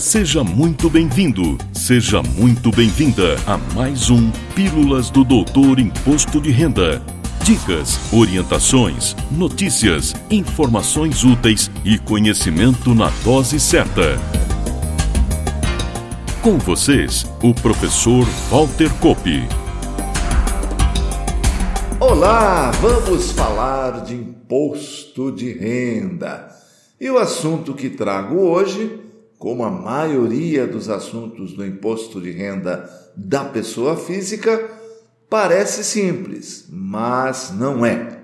Seja muito bem-vindo, seja muito bem-vinda a mais um Pílulas do Doutor Imposto de Renda. Dicas, orientações, notícias, informações úteis e conhecimento na dose certa. Com vocês, o professor Walter Kopp. Olá, vamos falar de imposto de renda. E o assunto que trago hoje como a maioria dos assuntos do imposto de renda da pessoa física, parece simples, mas não é.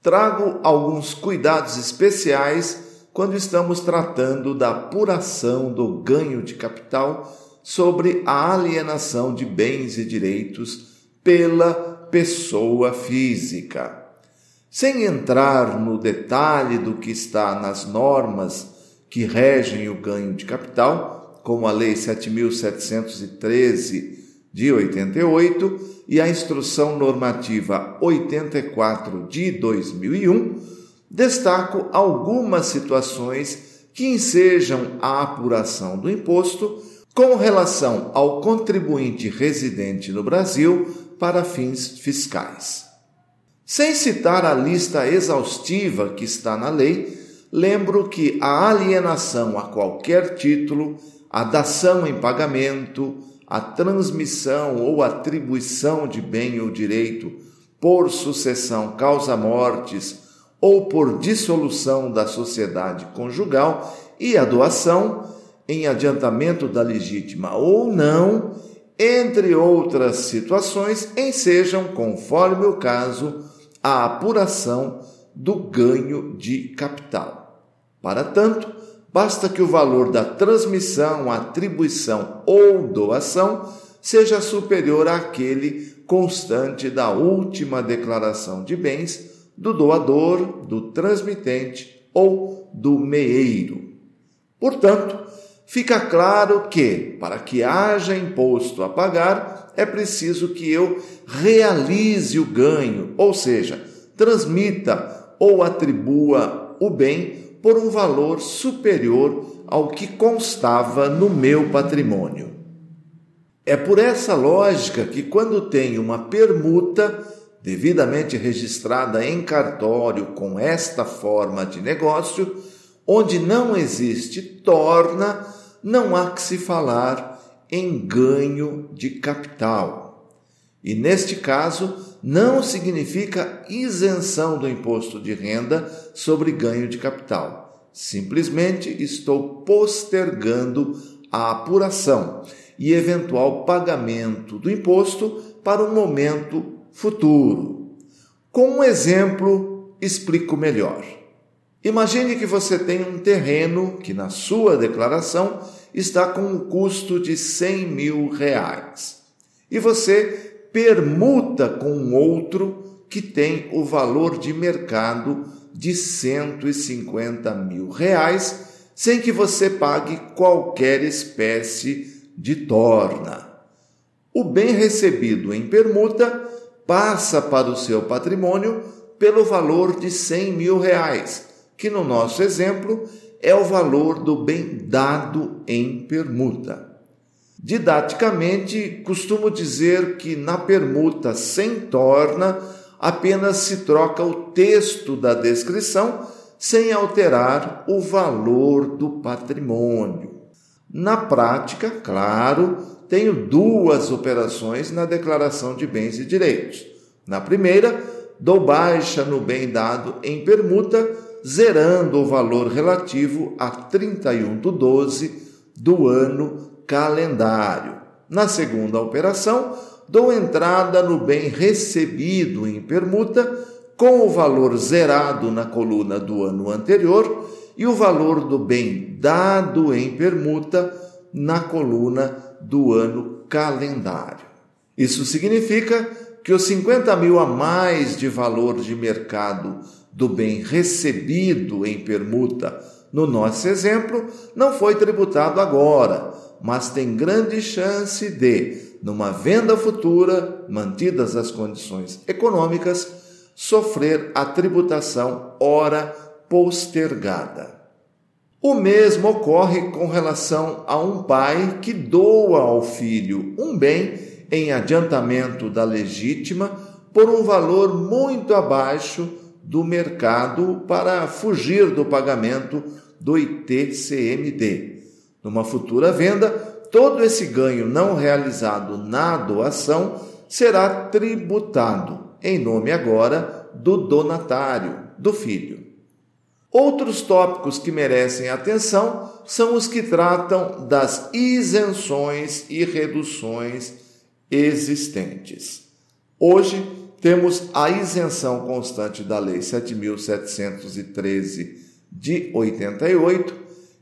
Trago alguns cuidados especiais quando estamos tratando da apuração do ganho de capital sobre a alienação de bens e direitos pela pessoa física. Sem entrar no detalhe do que está nas normas que regem o ganho de capital, como a Lei 7.713 de 88 e a Instrução Normativa 84 de 2001, destaco algumas situações que ensejam a apuração do imposto com relação ao contribuinte residente no Brasil para fins fiscais. Sem citar a lista exaustiva que está na lei, lembro que a alienação a qualquer título, a dação em pagamento, a transmissão ou atribuição de bem ou direito por sucessão causa-mortes ou por dissolução da sociedade conjugal e a doação em adiantamento da legítima ou não, entre outras situações, ensejam, conforme o caso, a apuração do ganho de capital. Para tanto, basta que o valor da transmissão, atribuição ou doação seja superior àquele constante da última declaração de bens do doador, do transmitente ou do meeiro. Portanto, fica claro que, para que haja imposto a pagar, é preciso que eu realize o ganho, ou seja, transmita ou atribua o bem por um valor superior ao que constava no meu patrimônio. É por essa lógica que, quando tenho uma permuta devidamente registrada em cartório com esta forma de negócio, onde não existe torna, não há que se falar em ganho de capital. E neste caso, não significa isenção do imposto de renda sobre ganho de capital. Simplesmente estou postergando a apuração e eventual pagamento do imposto para um momento futuro. Com um exemplo, explico melhor. Imagine que você tem um terreno que, na sua declaração, está com um custo de 100 mil reais. E você permuta com outro que tem o valor de mercado de 150 mil reais, sem que você pague qualquer espécie de torna. O bem recebido em permuta passa para o seu patrimônio pelo valor de 100 mil reais, que no nosso exemplo é o valor do bem dado em permuta. Didaticamente, costumo dizer que na permuta sem torna apenas se troca o texto da descrição sem alterar o valor do patrimônio. Na prática, claro, tenho duas operações na declaração de bens e direitos. Na primeira, dou baixa no bem dado em permuta, zerando o valor relativo a 31 de 12 do ano calendário. Na segunda operação, dou entrada no bem recebido em permuta com o valor zerado na coluna do ano anterior e o valor do bem dado em permuta na coluna do ano calendário. Isso significa que os 50 mil a mais de valor de mercado do bem recebido em permuta no nosso exemplo não foi tributado agora, mas tem grande chance de, numa venda futura, mantidas as condições econômicas, sofrer a tributação ora postergada. O mesmo ocorre com relação a um pai que doa ao filho um bem em adiantamento da legítima por um valor muito abaixo do mercado para fugir do pagamento do ITCMD. Numa futura venda, todo esse ganho não realizado na doação será tributado, em nome agora do donatário, do filho. Outros tópicos que merecem atenção são os que tratam das isenções e reduções existentes. Hoje temos a isenção constante da Lei 7713 de 88,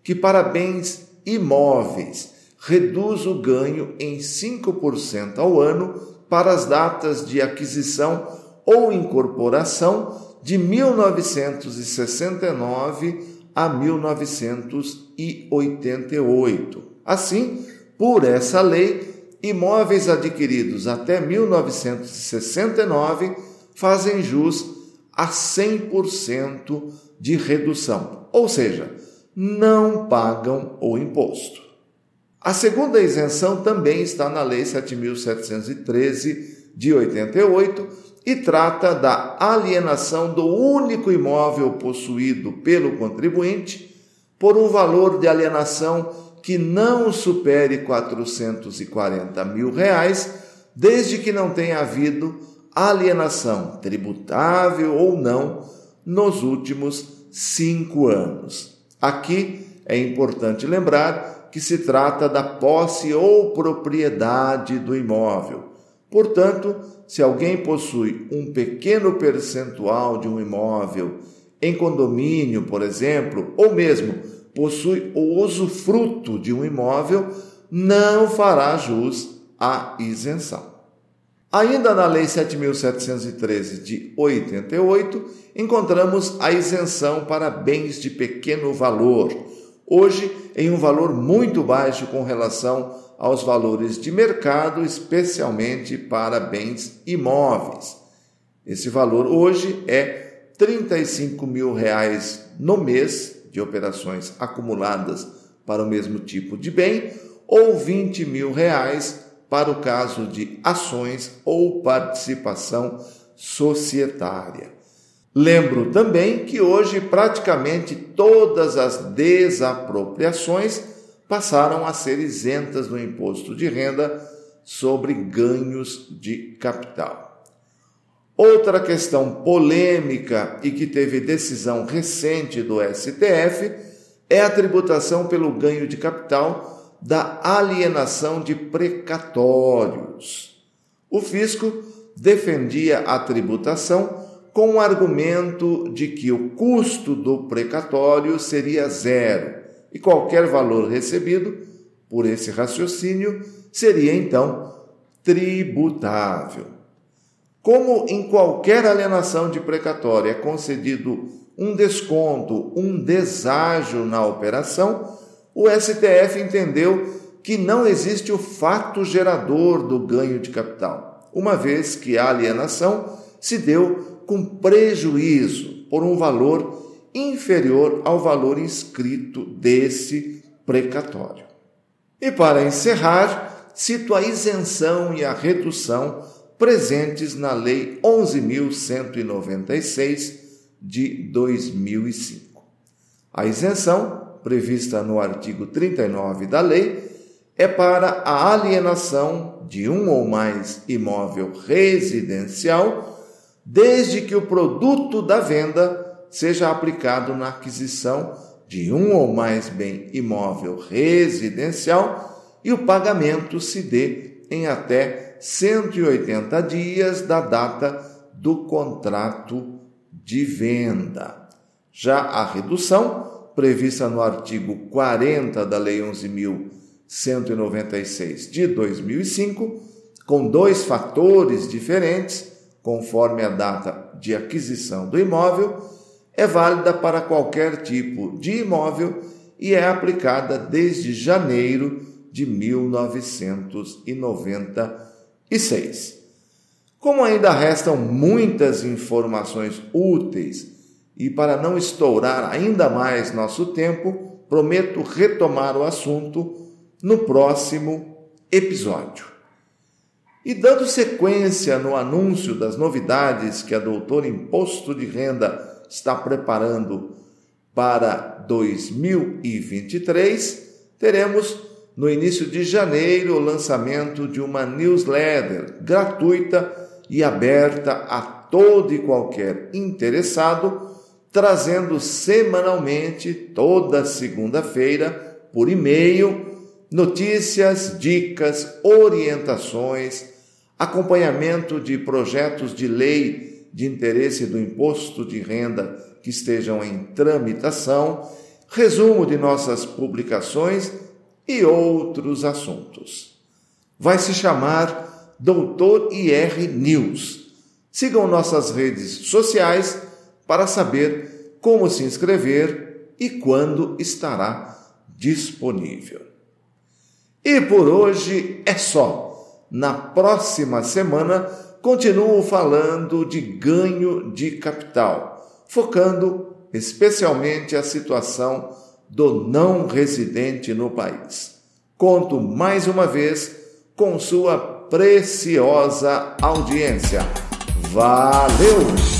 que para bens imóveis reduz o ganho em 5% ao ano para as datas de aquisição ou incorporação de 1969 a 1988. Assim, por essa lei, imóveis adquiridos até 1969 fazem jus a 100% de redução, ou seja, não pagam o imposto. A segunda isenção também está na Lei 7713 de 88 e trata da alienação do único imóvel possuído pelo contribuinte por um valor de alienação que não supere 440 mil reais, desde que não tenha havido alienação tributável ou não nos últimos cinco anos. Aqui é importante lembrar que se trata da posse ou propriedade do imóvel Portanto, se alguém possui um pequeno percentual de um imóvel em condomínio, por exemplo, ou mesmo possui o usufruto de um imóvel, não fará jus à isenção. Ainda na Lei 7.713 de 88, encontramos a isenção para bens de pequeno valor, hoje em um valor muito baixo com relação aos valores de mercado, especialmente para bens imóveis. Esse valor hoje é 35 mil reais no mês de operações acumuladas para o mesmo tipo de bem ou 20 mil reais para o caso de ações ou participação societária. Lembro também que hoje praticamente todas as desapropriações passaram a ser isentas do imposto de renda sobre ganhos de capital. Outra questão polêmica e que teve decisão recente do STF é a tributação pelo ganho de capital da alienação de precatórios. O fisco defendia a tributação com o argumento de que o custo do precatório seria zero e qualquer valor recebido por esse raciocínio seria então tributável. Como em qualquer alienação de precatório é concedido um desconto, um deságio na operação, o STF entendeu que não existe o fato gerador do ganho de capital, uma vez que a alienação se deu com prejuízo por um valor inferior ao valor inscrito desse precatório. E para encerrar, cito a isenção e a redução presentes na Lei 11.196 de 2005. A isenção, prevista no artigo 39 da lei, é para a alienação de um ou mais imóvel residencial, desde que o produto da venda seja aplicado na aquisição de um ou mais bem imóvel residencial e o pagamento se dê em até 180 dias da data do contrato de venda. Já a redução, prevista no artigo 40 da Lei 11.196 de 2005, com dois fatores diferentes, conforme a data de aquisição do imóvel, é válida para qualquer tipo de imóvel e é aplicada desde janeiro de 1996. Como ainda restam muitas informações úteis e para não estourar ainda mais nosso tempo, prometo retomar o assunto no próximo episódio. E dando sequência no anúncio das novidades que a doutora Imposto de Renda está preparando para 2023, teremos no início de janeiro o lançamento de uma newsletter gratuita e aberta a todo e qualquer interessado, trazendo semanalmente, toda segunda-feira, por e-mail, notícias, dicas, orientações, acompanhamento de projetos de lei de interesse do imposto de renda que estejam em tramitação, resumo de nossas publicações e outros assuntos. Vai se chamar Doutor IR News. Sigam nossas redes sociais para saber como se inscrever e quando estará disponível. E por hoje é só. Na próxima semana, continuo falando de ganho de capital, focando especialmente a situação do não residente no país. Conto mais uma vez com sua preciosa audiência. Valeu!